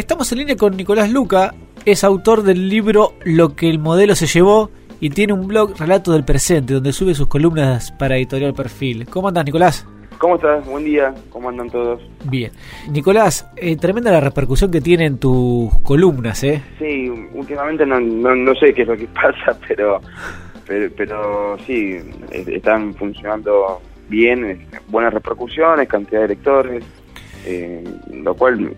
Estamos en línea con Nicolás Luca, es autor del libro Lo que el modelo se llevó y tiene un blog Relato del Presente donde sube sus columnas para Editorial Perfil. ¿Cómo andas, Nicolás? ¿Cómo estás? Buen día. ¿Cómo andan todos? Bien. Nicolás, eh, tremenda la repercusión que tienen tus columnas, ¿eh? Sí, últimamente no, no, sé qué es lo que pasa, pero, pero, pero sí, están funcionando bien, buenas repercusiones, cantidad de lectores, eh, lo cual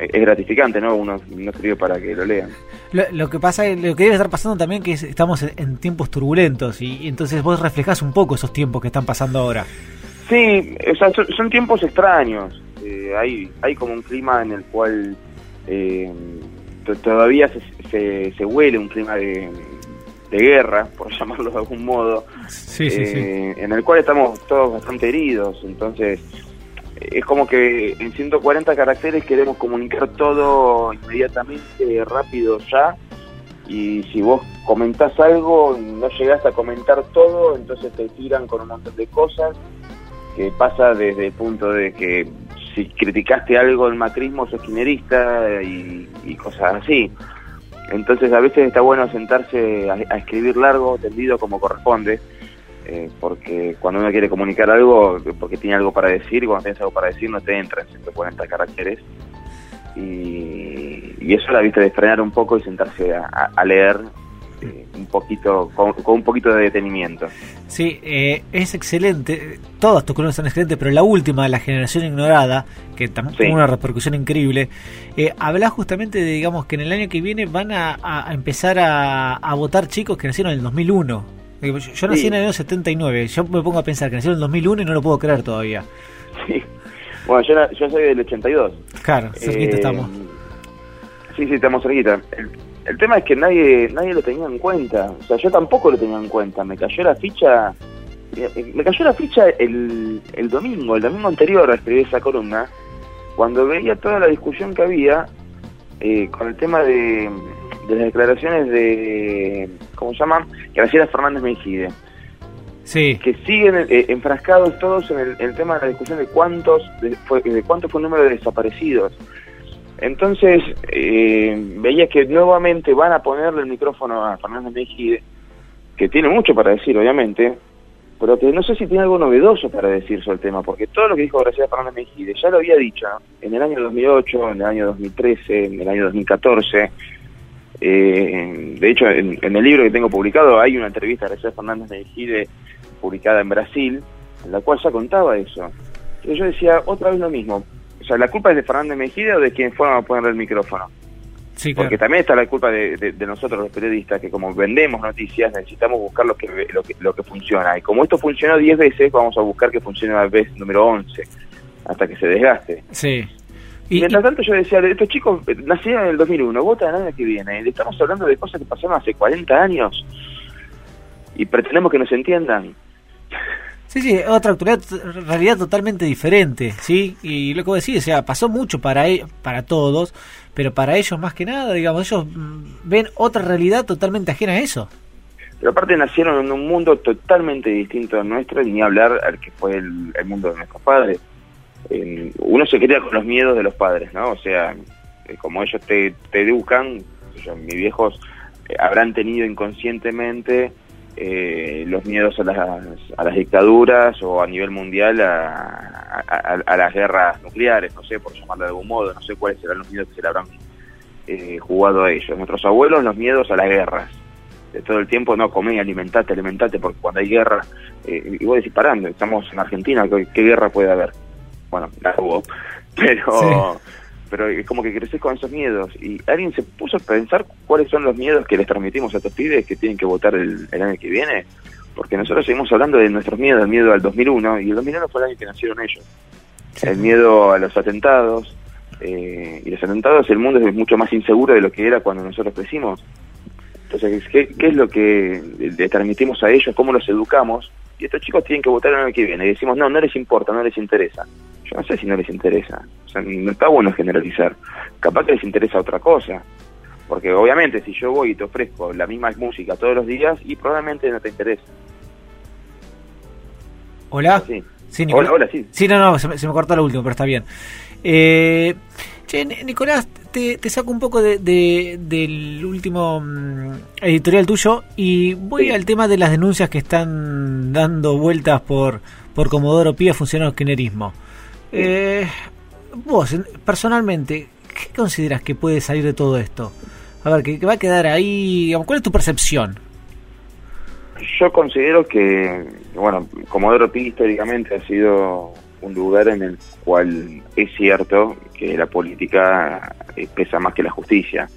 es gratificante, ¿no? Uno no escribe para que lo lean. Lo, que pasa, lo que debe estar pasando también que estamos en, tiempos turbulentos y, entonces vos reflejás un poco esos tiempos que están pasando ahora. Sí, o sea, son, tiempos extraños. Eh, hay, hay como un clima en el cual eh, todavía se, se, huele un clima de, guerra, por llamarlo de algún modo, sí, sí, sí. Eh, en el cual estamos todos bastante heridos. Entonces, es como que en 140 caracteres queremos comunicar todo inmediatamente, rápido ya, y si vos comentás algo, no llegás a comentar todo, entonces te tiran con un montón de cosas, que pasa desde el punto de que si criticaste algo del macrismo sos quinerista y, cosas así. Entonces a veces está bueno sentarse a escribir largo, tendido como corresponde, eh, porque cuando uno quiere comunicar algo, porque tiene algo para decir, y cuando tienes algo para decir no te entra en 140 caracteres. Y, y eso la viste de frenar un poco y sentarse a, leer eh, un poquito, con, un poquito de detenimiento. Sí, eh, es excelente, todas tus columnas son excelentes, pero la última, La generación ignorada, que también tuvo una repercusión increíble, eh, habla justamente de, digamos, que en el año que viene van a, empezar a, a votar chicos que nacieron en el 2001. Yo, nací en el año 79, yo me pongo a pensar que nací en el 2001 y no lo puedo creer todavía. Sí, bueno, yo, yo soy del 82. Claro, cerquita eh, estamos. Sí, sí, estamos cerquita. El, tema es que nadie nadie lo tenía en cuenta, o sea, yo tampoco lo tenía en cuenta, me cayó la ficha... Eh, me cayó la ficha el, el domingo, el domingo anterior a escribir esa columna, cuando veía toda la discusión que había eh, con el tema de, de las declaraciones de, ¿cómo se llama? Graciela Fernández Mejide. Sí. Que siguen eh, enfrascados todos en el, tema de la discusión de cuántos, de, fue, cuánto fue el número de desaparecidos. Entonces, eh, veía que nuevamente van a ponerle el micrófono a Fernández Mejide, que tiene mucho para decir, obviamente, pero que no sé si tiene algo novedoso para decir sobre el tema, porque todo lo que dijo Graciela Fernández Mejide ya lo había dicho en el año 2008, en el año 2013, en el año 2014, eh, de hecho, en, el libro que tengo publicado hay una entrevista de José Fernández de publicada en Brasil, en la cual ya contaba eso. Y yo decía otra vez lo mismo. O sea, ¿la culpa es de Fernández Mejide o de quien fueron a ponerle el micrófono? Sí, Porque también está la culpa de, nosotros los periodistas, que como vendemos noticias necesitamos buscar lo que, lo que, lo que funciona. Y como esto funcionó 10 veces, vamos a buscar que funcione la vez número 11, hasta que se desgaste. Sí. Y, Mientras tanto yo decía, estos chicos nacieron en el 2001, votan el año que viene, estamos hablando de cosas que pasaron hace 40 años y pretendemos que nos entiendan. Sí, sí, otra realidad totalmente diferente, ¿sí? Y lo que vos decís, o sea, pasó mucho para, e, para todos, pero para ellos más que nada, digamos, ellos mm, ven otra realidad totalmente ajena a eso. Pero aparte nacieron en un mundo totalmente distinto al nuestro, y ni hablar al que fue el, el mundo de nuestros padres uno se crea con los miedos de los padres, ¿no? O sea, eh, como ellos te, te educan, mis viejos eh, habrán tenido inconscientemente eh, los miedos a las, a las dictaduras o a nivel mundial a, las guerras nucleares, no sé, por llamarlo de algún modo, no sé cuáles serán los miedos que se le habrán jugado a ellos. Nuestros abuelos los miedos a las guerras. De todo el tiempo, no, comé, alimentate, alimentate, porque cuando hay guerra, y voy disparando, estamos en Argentina, ¿qué guerra puede haber? Bueno, la hubo, pero, pero es como que creces con esos miedos. Y alguien se puso a pensar cuáles son los miedos que les transmitimos a estos pibes que tienen que votar el, año que viene, porque nosotros seguimos hablando de nuestros miedos, el miedo al 2001, y el 2001 fue el año que nacieron ellos. El miedo a los atentados, eh, y los atentados, el mundo es mucho más inseguro de lo que era cuando nosotros crecimos. Entonces, ¿qué, qué es lo que le transmitimos a ellos? ¿Cómo los educamos? Y estos chicos tienen que votar el año que viene. Y decimos, no, no les importa, no les interesa. Yo no sé si no les interesa. O sea, no está bueno generalizar. Capaz que les interesa otra cosa. Porque obviamente si yo voy y te ofrezco la misma música todos los días, y probablemente no te interesa. Hola. Sí. hola, hola, sí. Sí, no, no, se me, cortó lo último, pero está bien. Eh, Che, Nicolás, te, saco un poco de, del último mm, editorial tuyo y voy al tema de las denuncias que están dando vueltas por, por Comodoro Pía, funcionarios kirchnerismo. Eh, vos, personalmente, ¿qué consideras que puede salir de todo esto? A ver, ¿qué, va a quedar ahí? ¿Cuál es tu percepción? Yo considero que, bueno, Comodoro Pi históricamente ha sido un lugar en el cual es cierto que la política eh, pesa más que la justicia.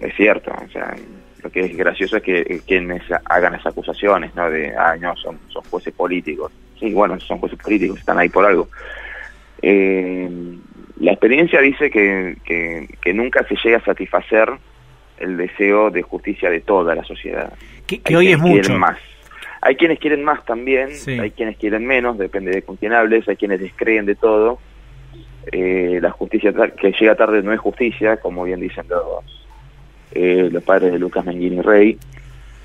Es cierto, o sea, lo que es gracioso es que quienes hagan esas acusaciones, ¿no? De, ah, no, son, son jueces políticos. Sí, bueno, son jueces políticos, están ahí por algo. Eh, la experiencia dice que, que, nunca se llega a satisfacer el deseo de justicia de toda la sociedad. Que, hoy es mucho. Más. Hay quienes quieren más también, hay quienes quieren menos, depende de con quién hables, hay quienes descreen de todo. Eh, la justicia que llega tarde no es justicia, como bien dicen los, eh, los padres de Lucas Menguini Rey,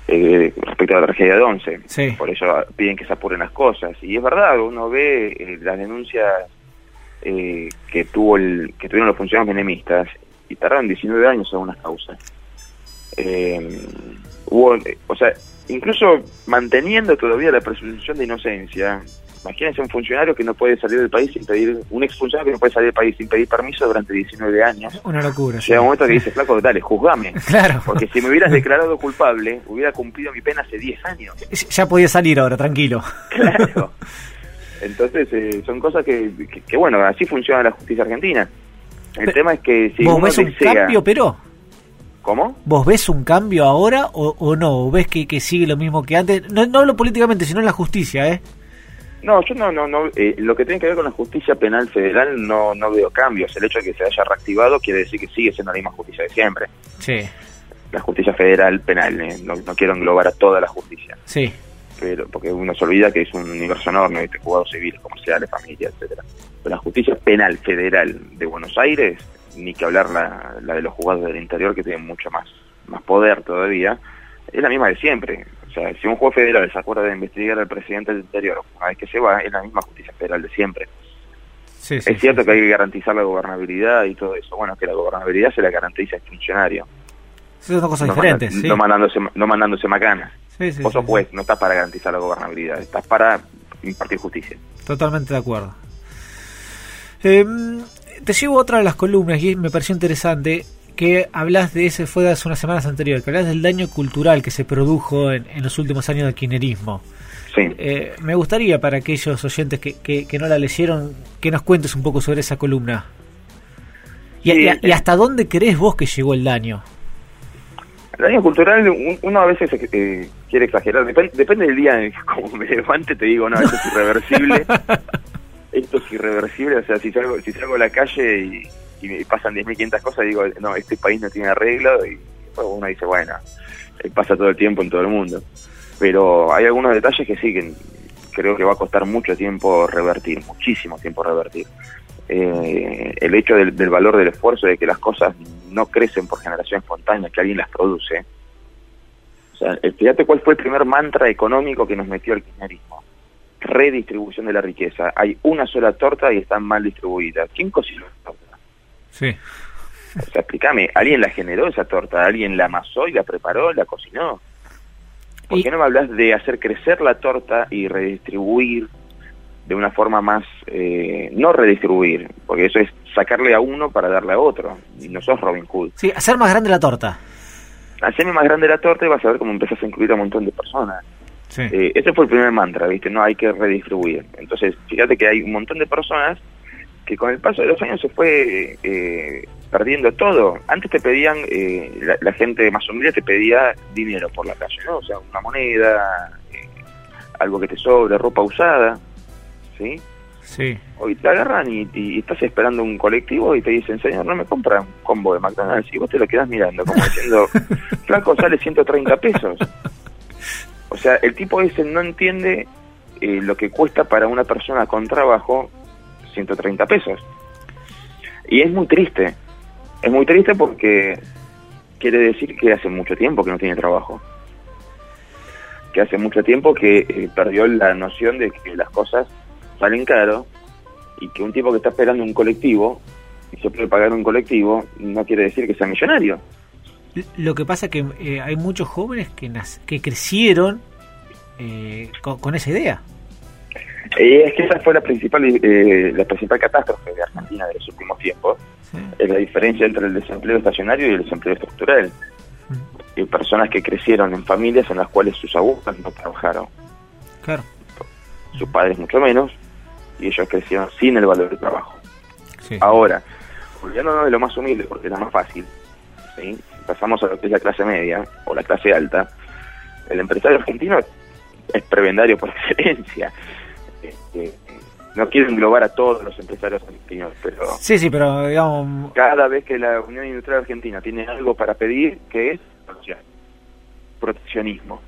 eh, respecto a la tragedia de Once. Por eso piden que se apuren las cosas. Y es verdad, uno ve las denuncias que tuvo el, que tuvieron los funcionarios menemistas y tardaron 19 años en unas causas. Hubo, o sea, incluso manteniendo todavía la presunción de inocencia, imagínense un funcionario que no puede salir del país sin pedir, un exfuncionario que no puede salir del país sin pedir permiso durante 19 años. Una locura. Llega un momento que dice, flaco, dale, juzgame. Claro. Porque si me hubieras declarado culpable, hubiera cumplido mi pena hace 10 años. Ya podía salir ahora, tranquilo. Claro. Entonces, eh, son cosas que, que, bueno, así funciona la justicia argentina. El tema es que si ¿Vos ves un cambio, pero? ¿Cómo? ¿Vos ves un cambio ahora o, no? ¿O ves que, que, sigue lo mismo que antes? No, no hablo políticamente, sino en la justicia, ¿eh? No, yo no, no, no eh, lo que tiene que ver con la justicia penal federal no, no veo cambios. El hecho de que se haya reactivado quiere decir que sigue siendo la misma justicia de siempre. Sí. La justicia federal penal, eh, no, quiero englobar a toda la justicia. Sí. Pero porque uno se olvida que es un universo enorme, de jugados civiles, comerciales, familia, etcétera. Pero la justicia penal federal de Buenos Aires ni que hablar la, la de los jugadores del interior que tienen mucho más, más poder todavía, es la misma de siempre. O sea, si un juez federal se acuerda de investigar al presidente del interior una vez que se va, es la misma justicia federal de siempre. es cierto que hay que garantizar la gobernabilidad y todo eso. Bueno, que la gobernabilidad se la garantiza el funcionario. Son dos cosas diferentes, no mandándose, no mandándose macanas. Vos sos juez, no estás para garantizar la gobernabilidad, estás para impartir justicia. Totalmente de acuerdo. Eh, te llevo otra de las columnas y me pareció interesante que hablas de ese, fue de hace unas semanas anteriores, que hablas del daño cultural que se produjo en, los últimos años del kirchnerismo. Sí. Eh, me gustaría para aquellos oyentes que, que, no la leyeron, que nos cuentes un poco sobre esa columna. Y, y, eh. hasta dónde crees vos que llegó el daño? El daño cultural, uno a veces eh, quiere exagerar, depende del día, como me levante, te digo, no, esto es irreversible. esto es irreversible, o sea, si salgo, si salgo a la calle y, me pasan 10.500 cosas, digo, no, este país no tiene arreglo, y uno dice, bueno, eh, pasa todo el tiempo en todo el mundo. Pero hay algunos detalles que sí, que creo que va a costar mucho tiempo revertir, muchísimo tiempo revertir. Eh, el hecho del, valor del esfuerzo, de que las cosas no crecen por generación espontánea, que alguien las produce. O sea, eh, fíjate cuál fue el primer mantra económico que nos metió el kirchnerismo redistribución de la riqueza. Hay una sola torta y están mal distribuidas. ¿Quién cocinó la torta? Sí. O sea, explícame, ¿alguien la generó esa torta? ¿Alguien la amasó y la preparó, la cocinó? ¿Por qué no me hablas de hacer crecer la torta y redistribuir de una forma más, eh, no redistribuir, porque eso es sacarle a uno para darle a otro, y no sos Robin Hood. Sí, hacer más grande la torta. Hacerme más grande la torta y vas a ver cómo empezás a incluir a un montón de personas. Eh, ese fue el primer mantra, ¿viste? No hay que redistribuir. Entonces, fíjate que hay un montón de personas que con el paso de los años se fue eh, perdiendo todo. Antes te pedían, eh, la, gente más humilde te pedía dinero por la calle, ¿no? O sea, una moneda, algo que te sobre, ropa usada, ¿sí? Sí. Hoy te agarran y, estás esperando un colectivo y te dicen, señor, no me compra un combo de McDonald's. Y vos te lo quedas mirando, como diciendo, flaco, sale 130 pesos. O sea, el tipo ese no entiende eh, lo que cuesta para una persona con trabajo 130 pesos. Y es muy triste. Es muy triste porque quiere decir que hace mucho tiempo que no tiene trabajo. Que hace mucho tiempo que eh, perdió la noción de que las cosas salen caro y que un tipo que está esperando un colectivo y se puede pagar un colectivo, no quiere decir que sea millonario. Lo que pasa es que eh, hay muchos jóvenes que, que crecieron eh, con, esa idea. Eh, es que esa fue la principal la principal catástrofe de Argentina de los últimos tiempos. Es la diferencia entre el desempleo estacionario y el desempleo estructural. Y personas que crecieron en familias en las cuales sus abuelos no trabajaron. Claro. Sus padres mucho menos, y ellos crecieron sin el valor del trabajo. Ahora, no de lo más humilde, porque es más fácil, ¿sí? Pasamos a lo que es la clase media o la clase alta, el empresario argentino es prebendario por excelencia. Este, no quiero englobar a todos los empresarios argentinos, pero... Sí, sí, pero digamos... Cada vez que la Unión Industrial Argentina tiene algo para pedir, que es proteccionismo.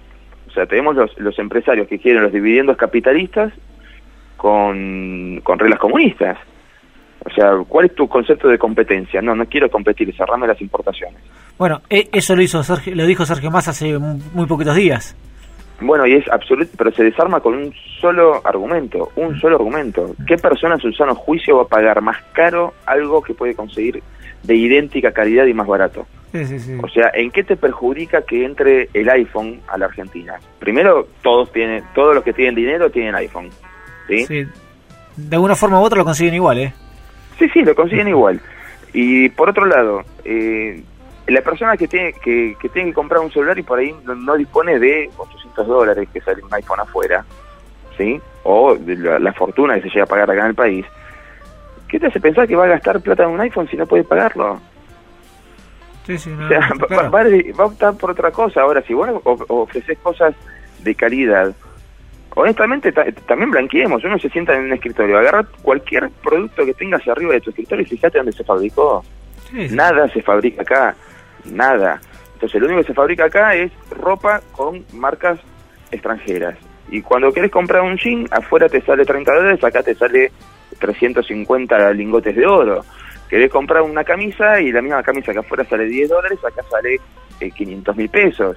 O sea, tenemos los, los empresarios que quieren los dividendos capitalistas con, con reglas comunistas. O sea, ¿cuál es tu concepto de competencia? No, no quiero competir, cerrame las importaciones. Bueno, e, eso lo hizo Sergio, lo dijo Sergio Massa hace muy poquitos días. Bueno, y es absoluto, pero se desarma con un solo argumento, un solo argumento. ¿Qué persona en su sano juicio va a pagar más caro algo que puede conseguir de idéntica calidad y más barato? Sí, sí, sí. O sea, ¿en qué te perjudica que entre el iPhone a la Argentina? Primero, todos tienen, todos los que tienen dinero tienen iPhone, ¿sí? sí. De alguna forma u otra lo consiguen igual, ¿eh? Sí, sí, lo consiguen igual. Y por otro lado, eh, la persona que tiene que, que, tiene que comprar un celular y por ahí no, dispone de 800 dólares que sale un iPhone afuera, ¿sí? O de la, fortuna que se llega a pagar acá en el país, ¿qué te hace pensar que va a gastar plata en un iPhone si no puede pagarlo? Sí, sí, no, o sea, va, va, a optar por otra cosa. Ahora, si vos ofreces cosas de calidad, honestamente también blanqueemos, uno se sienta en un escritorio, agarra cualquier producto que tengas arriba de tu escritorio y fíjate dónde se fabricó. Nada se fabrica acá, nada. Entonces lo único que se fabrica acá es ropa con marcas extranjeras. Y cuando quieres comprar un jean, afuera te sale 30 dólares, acá te sale 350 lingotes de oro. Querés comprar una camisa y la misma camisa que afuera sale 10 dólares, acá sale 500 eh, mil pesos.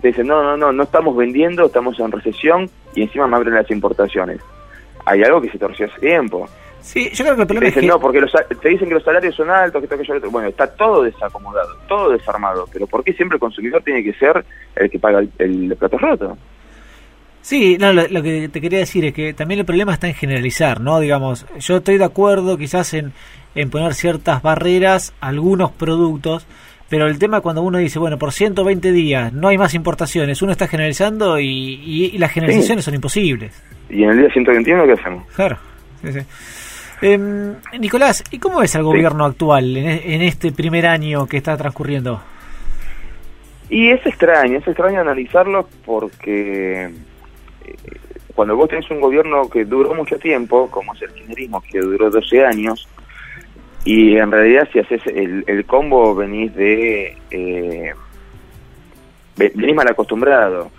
Te dicen, no, no, no, no estamos vendiendo, estamos en recesión y encima me abren las importaciones. Hay algo que se torció hace tiempo. Sí, yo creo que el problema es que... No, porque te dicen que los salarios son altos, que que Bueno, está todo desacomodado, todo desarmado. Pero ¿por qué siempre el consumidor tiene que ser el que paga el, plato roto? Sí, no, lo, que te quería decir es que también el problema está en generalizar, ¿no? Digamos, yo estoy de acuerdo quizás en, en poner ciertas barreras a algunos productos, pero el tema cuando uno dice, bueno, por 120 días no hay más importaciones, uno está generalizando y, las generalizaciones son imposibles. ¿Y en el día 121 qué hacemos? Claro, sí, sí. Em, Nicolás, ¿y cómo es el gobierno actual e, en, este primer año que está transcurriendo? Y es extraño, es extraño analizarlo porque eh, cuando vos tenés un gobierno que duró mucho tiempo, como es el kirchnerismo, que duró 12 años, y en realidad si haces el, combo venís de... Eh, venís mal acostumbrado.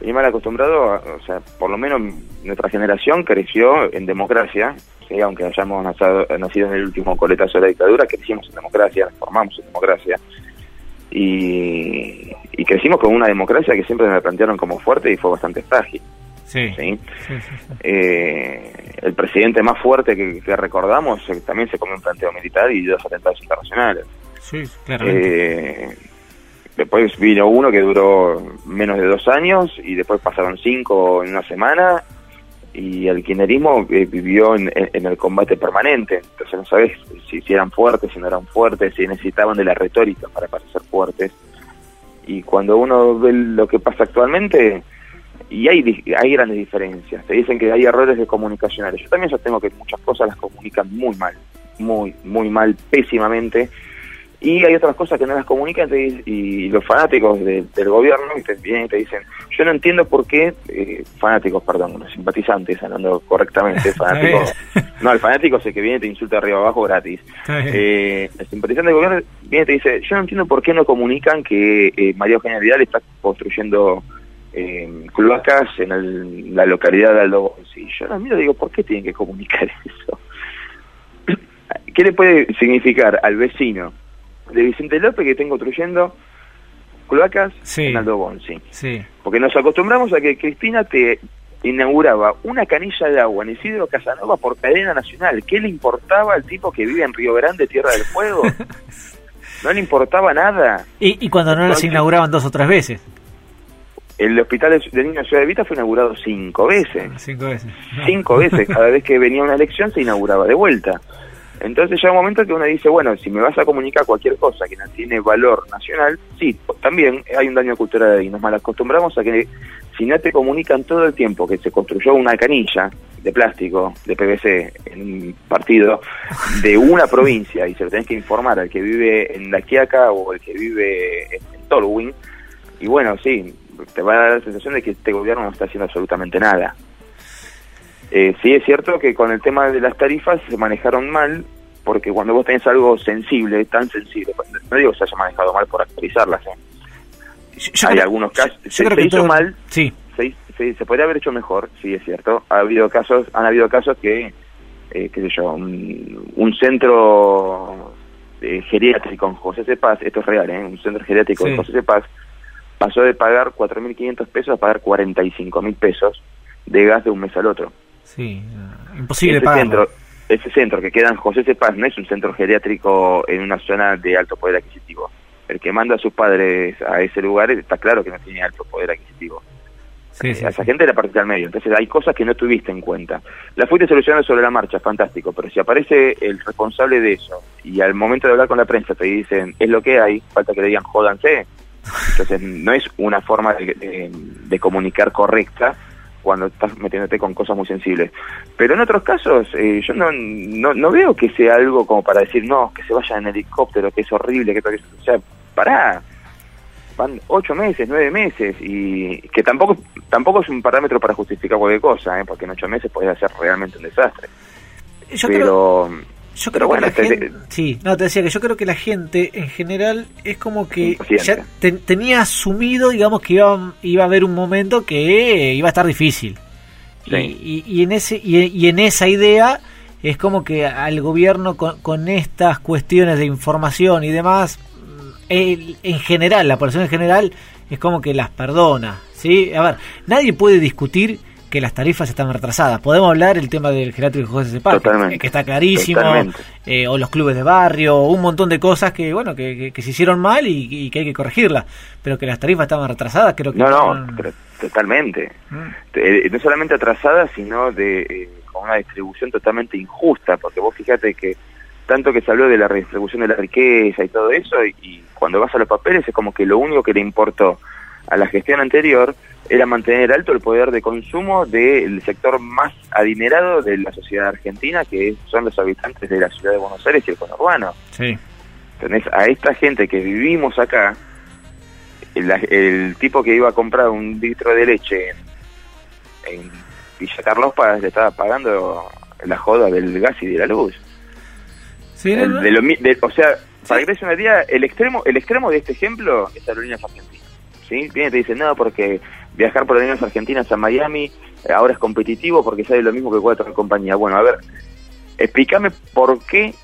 Venís mal acostumbrado, o sea, por lo menos nuestra generación creció en democracia, aunque hayamos nacido en el último coletazo de la dictadura, crecimos en democracia, nos formamos en democracia. Y, crecimos con una democracia que siempre me plantearon como fuerte y fue bastante frágil. Sí. Eh, el presidente más fuerte que, recordamos eh, también se comió un planteo militar y dos atentados internacionales. Sí, claramente. Eh, después vino uno que duró menos de dos años y después pasaron cinco en una semana y el kirchnerismo vivió en, el combate permanente. Entonces no sabes si, si, eran fuertes, si no eran fuertes, si necesitaban de la retórica para parecer fuertes. Y cuando uno ve lo que pasa actualmente, y hay, hay grandes diferencias. Te dicen que hay errores de comunicacionales. Yo también sostengo que muchas cosas las comunican muy mal, muy, muy mal, pésimamente. Y hay otras cosas que no las comunican y los fanáticos del gobierno te vienen y te dicen, yo no entiendo por qué, eh, fanáticos, perdón, los simpatizantes, hablando correctamente, fanáticos, no, el fanático es el que viene y te insulta arriba abajo gratis. Eh, el simpatizante del gobierno viene y te dice, yo no entiendo por qué no comunican que eh, María Eugenia Vidal está construyendo eh, cloacas en la localidad de Aldo Y yo la miro digo, ¿por qué tienen que comunicar eso? ¿Qué le puede significar al vecino de Vicente López que estén construyendo cloacas en Aldo Sí. Porque nos acostumbramos a que Cristina te inauguraba una canilla de agua en Isidro Casanova por cadena nacional. ¿Qué le importaba al tipo que vive en Río Grande, Tierra del Fuego? No le importaba nada. ¿Y, y cuando no las inauguraban dos o tres veces? El hospital de, niños de Ciudad de Vita fue inaugurado cinco veces. Cinco veces. Cinco veces. Cada vez que venía una elección se inauguraba de vuelta. Entonces llega un momento que uno dice, bueno, si me vas a comunicar cualquier cosa que no tiene valor nacional, sí, también hay un daño cultural y nos malacostumbramos a que si no te comunican todo el tiempo que se construyó una canilla de plástico, de PVC, en un partido de una provincia y se lo tenés que informar al que vive en La Quiaca o el que vive en Tolwyn, y bueno, sí, te va a dar la sensación de que este gobierno no está haciendo absolutamente nada. Eh, sí es cierto que con el tema de las tarifas se manejaron mal, porque cuando vos tenés algo sensible, tan sensible, no digo que se haya manejado mal por actualizarlas, ¿eh? hay algunos casos, se, hizo mal, sí. se, se, podría haber hecho mejor, sí es cierto, ha habido casos, han habido casos que, eh, qué sé yo, un, centro eh, geriátrico en José Cepaz, esto es real, ¿eh? un centro geriátrico en José Cepaz, pasó de pagar 4.500 pesos a pagar 45.000 pesos de gas de un mes al otro. Sí, imposible ese centro, ese centro que queda en José Cepaz no es un centro geriátrico en una zona de alto poder adquisitivo. El que manda a sus padres a ese lugar está claro que no tiene alto poder adquisitivo. Sí, sí, a esa gente era parte al medio. Entonces hay cosas que no tuviste en cuenta. La fuiste solucionando sobre la marcha, fantástico, pero si aparece el responsable de eso y al momento de hablar con la prensa te dicen es lo que hay, falta que le digan jódanse, entonces no es una forma de comunicar correcta cuando estás metiéndote con cosas muy sensibles. Pero en otros casos, eh, yo no, no, no, veo que sea algo como para decir, no, que se vaya en helicóptero, que es horrible, que todo eso. O sea, pará. Van ocho meses, nueve meses, y que tampoco tampoco es un parámetro para justificar cualquier cosa, ¿eh? porque en ocho meses puede ser realmente un desastre. Yo Pero. Yo creo que la gente, sí, no, te decía que yo creo que la gente en general es como que ya tenía asumido, digamos, que iba, iba a haber un momento que iba a estar difícil. Y, y, en ese y, en esa idea es como que al gobierno con, con estas cuestiones de información y demás, en general, la población en general es como que las perdona, ¿sí? A ver, nadie puede discutir que las tarifas están retrasadas. Podemos hablar el tema del geriátrico José Cepaz, que, está clarísimo, eh, o los clubes de barrio, un montón de cosas que bueno que, se hicieron mal y, que hay que corregirlas, pero que las tarifas estaban retrasadas, creo que no, no, totalmente. Mm. Eh, no solamente atrasadas, sino de eh, con una distribución totalmente injusta, porque vos fíjate que tanto que se habló de la redistribución de la riqueza y todo eso, y cuando vas a los papeles es como que lo único que le importó a la gestión anterior era mantener alto el poder de consumo del sector más adinerado de la sociedad argentina, que son los habitantes de la ciudad de Buenos Aires y el conurbano. Sí. Entonces, a esta gente que vivimos acá, el, tipo que iba a comprar un litro de leche en, Villa Carlos Paz le estaba pagando la joda del gas y de la luz. Sí, o sea, para que te una idea, el extremo, el extremo de este ejemplo es Aerolíneas Argentinas. ¿Sí? Viene y te dice, no, porque viajar por aerolíneas argentinas a Miami eh, ahora es competitivo porque sale lo mismo que cualquier compañía. Bueno, a ver, explícame por qué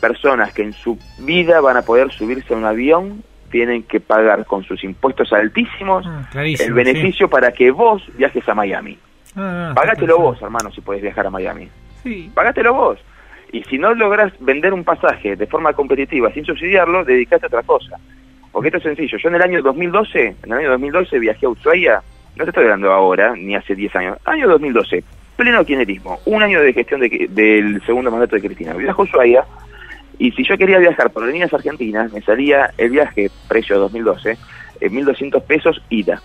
personas que en su vida van a poder subirse a un avión tienen que pagar con sus impuestos altísimos ah, el beneficio para que vos viajes a Miami. Ah, Pagátelo vos, hermano, si puedes viajar a Miami. Sí. Pagátelo vos. Y si no logras vender un pasaje de forma competitiva sin subsidiarlo, dedicate a otra cosa. Porque esto es sencillo. Yo en el año 2012, en el año 2012 viajé a Ushuaia, no te estoy hablando ahora, ni hace 10 años, año 2012, pleno kirchnerismo, un año de gestión del segundo mandato de Cristina. Viajo a Ushuaia y si yo quería viajar por líneas argentinas, me salía el viaje, precio de 2012, en 1.200 pesos ida.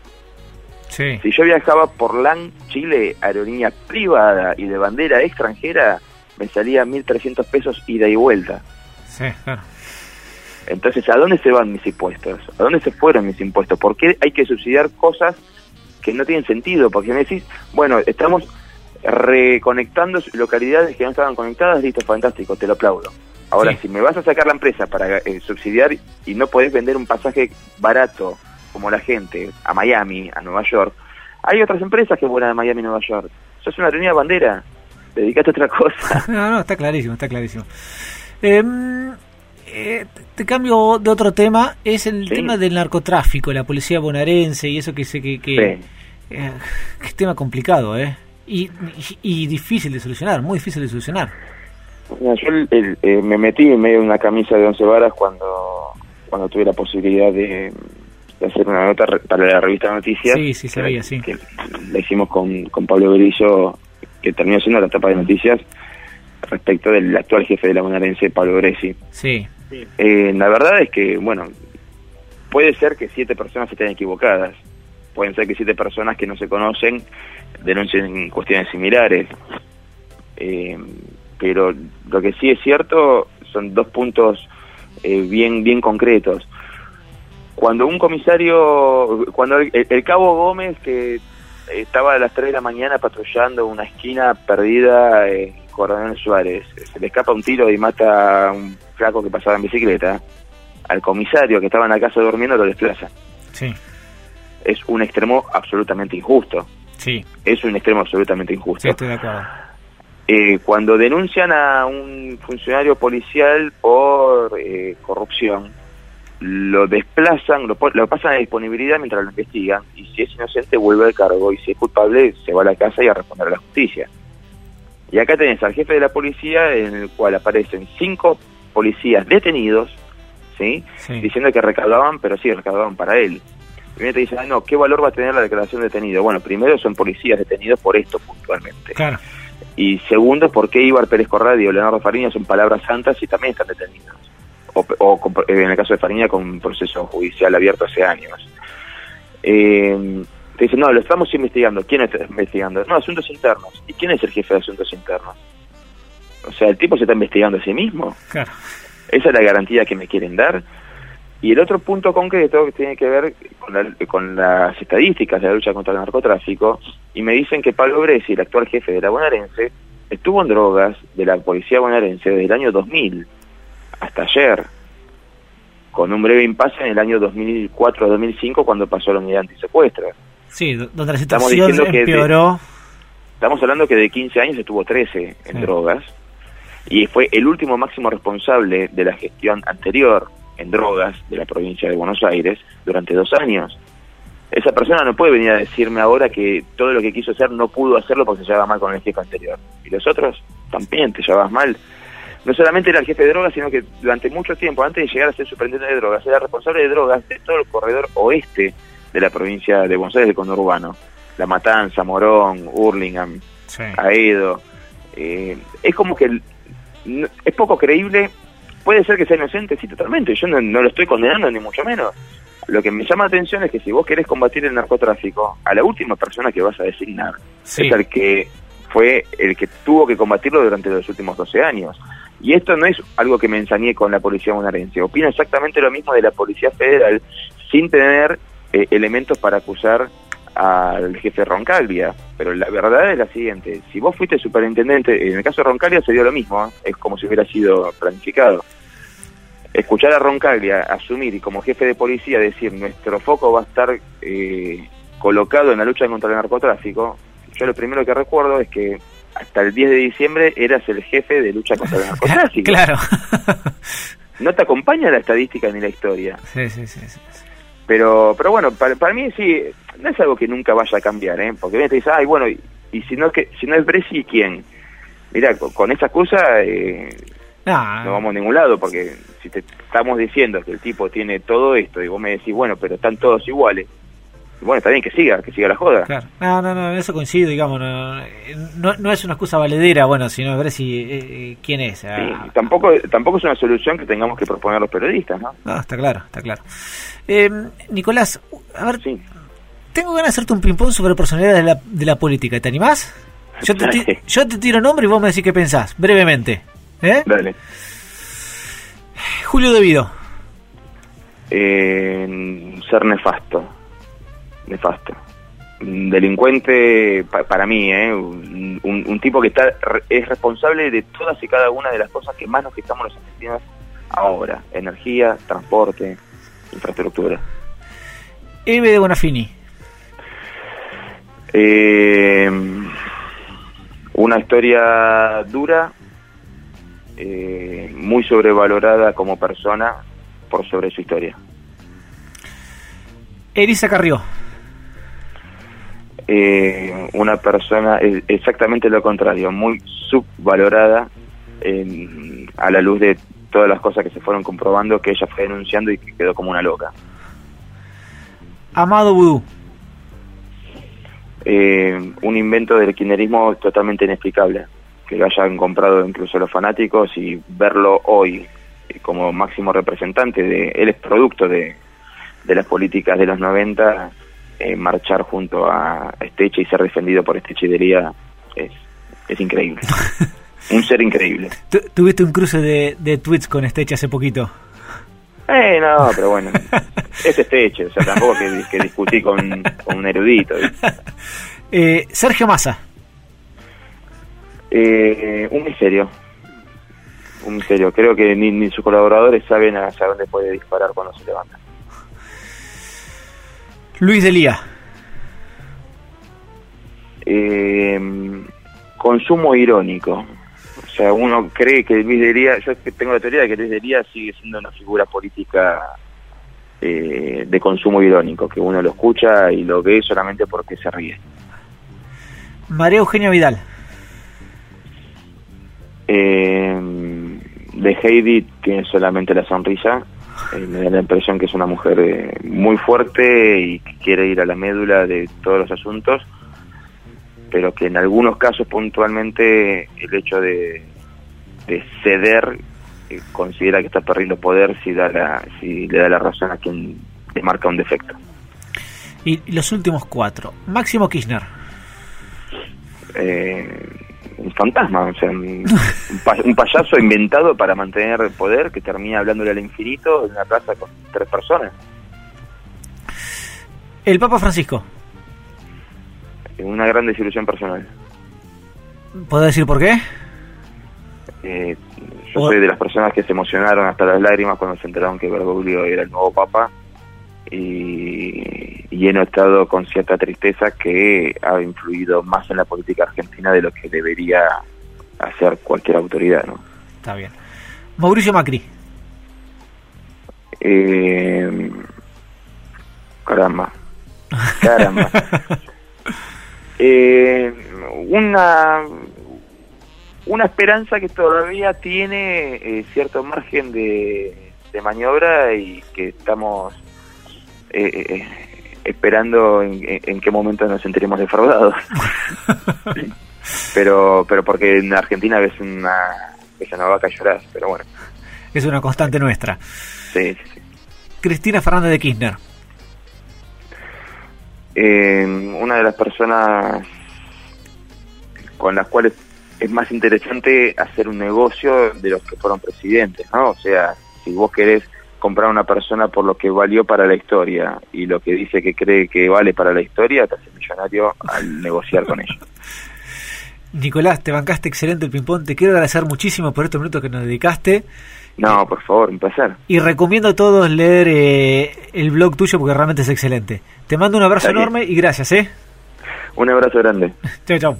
Sí. Si yo viajaba por LAN Chile, aerolínea privada y de bandera extranjera, me salía 1.300 pesos ida y vuelta. Sí, claro. Entonces, ¿a dónde se van mis impuestos? ¿A dónde se fueron mis impuestos? ¿Por qué hay que subsidiar cosas que no tienen sentido? Porque me decís, bueno, estamos reconectando localidades que no estaban conectadas, listo, fantástico, te lo aplaudo. Ahora, si me vas a sacar la empresa para eh, subsidiar y no podés vender un pasaje barato como la gente a Miami, a Nueva York, hay otras empresas que vuelan a Miami y Nueva York. Sos una reunión de bandera, dedicate a otra cosa. no, no, está clarísimo, está clarísimo. Eh, eh, te cambio de otro tema, es el tema del narcotráfico, la policía bonaerense y eso que sé que... que Eh, qué tema complicado, ¿eh? Y, y, difícil de solucionar, muy difícil de solucionar. yo eh, me metí en medio de una camisa de once varas cuando, cuando tuve la posibilidad de, hacer una nota para la revista Noticias. Sí, sí, sabía, sí. Que la hicimos con, con Pablo Berillo, que terminó siendo la etapa de noticias respecto del actual jefe de la bonaerense, Pablo Gresi. Sí. Eh, la verdad es que, bueno, puede ser que siete personas estén equivocadas. Pueden ser que siete personas que no se conocen denuncien cuestiones similares. Eh, pero lo que sí es cierto son dos puntos eh, bien bien concretos. Cuando un comisario, cuando el, cabo Gómez que estaba a las 3 de la mañana patrullando una esquina perdida en Coronel Suárez, se le escapa un tiro y mata a un flaco que pasaba en bicicleta, al comisario que estaba en la casa durmiendo lo desplaza. Sí. Es un extremo absolutamente injusto. Sí. Es un extremo absolutamente injusto. Sí, estoy de acuerdo. Eh, cuando denuncian a un funcionario policial por eh, corrupción, lo desplazan, lo, lo, pasan a disponibilidad mientras lo investigan, y si es inocente vuelve al cargo, y si es culpable se va a la casa y a responder a la justicia. Y acá tenés al jefe de la policía, en el cual aparecen cinco policías detenidos, ¿sí? Diciendo que recaudaban, pero sí, recaudaban para él. Primero te dicen, ah, no, ¿qué valor va a tener la declaración de detenido? Bueno, primero son policías detenidos por esto puntualmente. Claro. Y segundo, ¿por qué Ibar Pérez Corradi y Leonardo Fariña son palabras santas y también están detenidos? O, en el caso de Fariña con un proceso judicial abierto hace años. Eh, te dicen, no, lo estamos investigando. ¿Quién está investigando? No, asuntos internos. ¿Y quién es el jefe de asuntos internos? O sea, el tipo se está investigando a sí mismo. Claro. Esa es la garantía que me quieren dar. Y el otro punto concreto que tiene que ver con, las estadísticas de la lucha contra el narcotráfico, y me dicen que Pablo Gresi, el actual jefe de la bonaerense, estuvo en drogas de la policía bonaerense desde el año 2000 hasta ayer, con un breve impasse en el año 2004-2005 cuando pasó la unidad antisecuestro. Sí, donde la situación estamos empeoró. estamos hablando que de 15 años estuvo 13 en drogas, y fue el último máximo responsable de la gestión anterior en drogas de la provincia de Buenos Aires durante dos años. Esa persona no puede venir a decirme ahora que todo lo que quiso hacer no pudo hacerlo porque se llevaba mal con el jefe anterior. Y los otros también te llevabas mal. No solamente era el jefe de drogas, sino que durante mucho tiempo, antes de llegar a ser superintendente de drogas, era responsable de drogas de todo el corredor oeste de la provincia de Buenos Aires, de conurbano. La Matanza, Morón, Hurlingham, Aedo. Eh, es como que es poco creíble Puede ser que sea inocente, sí, totalmente. Yo no, lo estoy condenando, ni mucho menos. Lo que me llama la atención es que si vos querés combatir el narcotráfico, a la última persona que vas a designar es el que fue el que tuvo que combatirlo durante los últimos 12 años. Y esto no es algo que me ensañé con la policía bonaerense. Opino exactamente lo mismo de la policía federal sin tener eh, elementos para acusar al jefe Roncaglia, pero la verdad es la siguiente, si vos fuiste superintendente, en el caso de Roncaglia se dio lo mismo, ¿eh? es como si hubiera sido planificado. Escuchar a Roncaglia asumir y como jefe de policía decir nuestro foco va a estar eh, colocado en la lucha contra el narcotráfico, yo lo primero que recuerdo es que hasta el 10 de diciembre eras el jefe de lucha contra el narcotráfico. Claro. no te acompaña la estadística ni la historia. Sí, sí, sí. Pero, pero bueno, para, para mí sí, no es algo que nunca vaya a cambiar, ¿eh? Porque viene te dice, ay, bueno, y, si no que si no es Bresi, ¿quién? Mira, con, esa excusa eh, no. vamos a ningún lado, porque si te estamos diciendo que el tipo tiene todo esto y vos me decís, bueno, pero están todos iguales, bueno, está bien que siga, que siga la joda. Claro. No, no, no, eso coincido, digamos, no, no, es una excusa valedera, bueno, sino ver si eh, eh, quién es. Ah. tampoco, tampoco es una solución que tengamos que proponer los periodistas, ¿no? No, está claro, está claro. Eh, Nicolás, a ver, tengo ganas de hacerte un ping-pong sobre personalidades de la, de la política, ¿te animás? Yo te, yo te tiro nombre y vos me decís qué pensás, brevemente. ¿eh? Dale. Julio Devido. Eh, ser nefasto nefasto. Un delincuente, para mí, ¿eh? Un, tipo que está es responsable de todas y cada una de las cosas que más nos quitamos los argentinos ahora. Energía, transporte, infraestructura. Eve de Bonafini. Eh, una historia dura, eh, muy sobrevalorada como persona por sobre su historia. Elisa Carrió. Eh, una persona exactamente lo contrario, muy subvalorada a la luz de todas las cosas que se fueron comprobando que ella fue denunciando y que quedó como una loca. Amado Vudú. Eh, un invento del kirchnerismo totalmente inexplicable, que lo hayan comprado incluso los fanáticos y verlo hoy como máximo representante de, él es producto de, de las políticas de los 90, eh, marchar junto a Esteche y ser defendido por Esteche es, es increíble. un ser increíble. ¿Tuviste un cruce de, de tweets con Esteche hace poquito? Eh, no, pero bueno, es Esteche, o sea, tampoco que, que discutí con, un erudito. Eh, Sergio Massa. Eh, un misterio. Un misterio. Creo que ni, ni sus colaboradores saben hacia dónde puede disparar cuando se levanta. Luis Delía. Eh, consumo irónico. O sea, uno cree que Luis Delía, yo tengo la teoría de que Luis Delía sigue siendo una figura política eh, de consumo irónico, que uno lo escucha y lo ve solamente porque se ríe. María Eugenia Vidal. Eh, de Heidi tiene solamente la sonrisa eh, me da la impresión que es una mujer eh, muy fuerte y que quiere ir a la médula de todos los asuntos, pero que en algunos casos puntualmente el hecho de, ceder eh, considera que está perdiendo poder si, da la, si le da la razón a quien le marca un defecto. Y los últimos cuatro. Máximo Kirchner. Eh, un fantasma, o sea, un, payaso inventado para mantener el poder que termina hablándole al infinito en una plaza con tres personas. El Papa Francisco. Una gran desilusión personal. ¿Puedo decir por qué? Eh, yo soy de las personas que se emocionaron hasta las lágrimas cuando se enteraron que Bergoglio era el nuevo Papa y, y, he notado con cierta tristeza que ha influido más en la política argentina de lo que debería hacer cualquier autoridad. ¿no? Está bien. Mauricio Macri. Eh, caramba. Caramba. eh, una una esperanza que todavía tiene eh, cierto margen de, de maniobra y que estamos eh, eh, esperando en, qué momento nos sentiremos defraudados. pero pero porque en Argentina ves una, ves una vaca llorar, pero bueno. Es una constante nuestra. Sí, Cristina Fernández de Kirchner. Eh, una de las personas con las cuales es más interesante hacer un negocio de los que fueron presidentes, ¿no? O sea, si vos querés comprar a una persona por lo que valió para la historia y lo que dice que cree que vale para la historia, te hace millonario al negociar con ellos. Nicolás, te bancaste excelente el ping-pong. Te quiero agradecer muchísimo por estos minutos que nos dedicaste. No, por favor, un placer. Y recomiendo a todos leer eh, el blog tuyo porque realmente es excelente. Te mando un abrazo enorme y gracias, ¿eh? Un abrazo grande. chao, chao.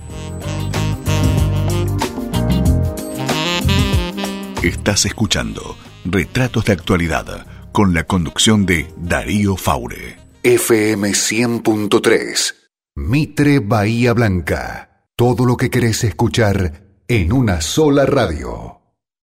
Estás escuchando Retratos de Actualidad, con la conducción de Darío Faure. FM 100.3. Mitre Bahía Blanca. Todo lo que querés escuchar en una sola radio.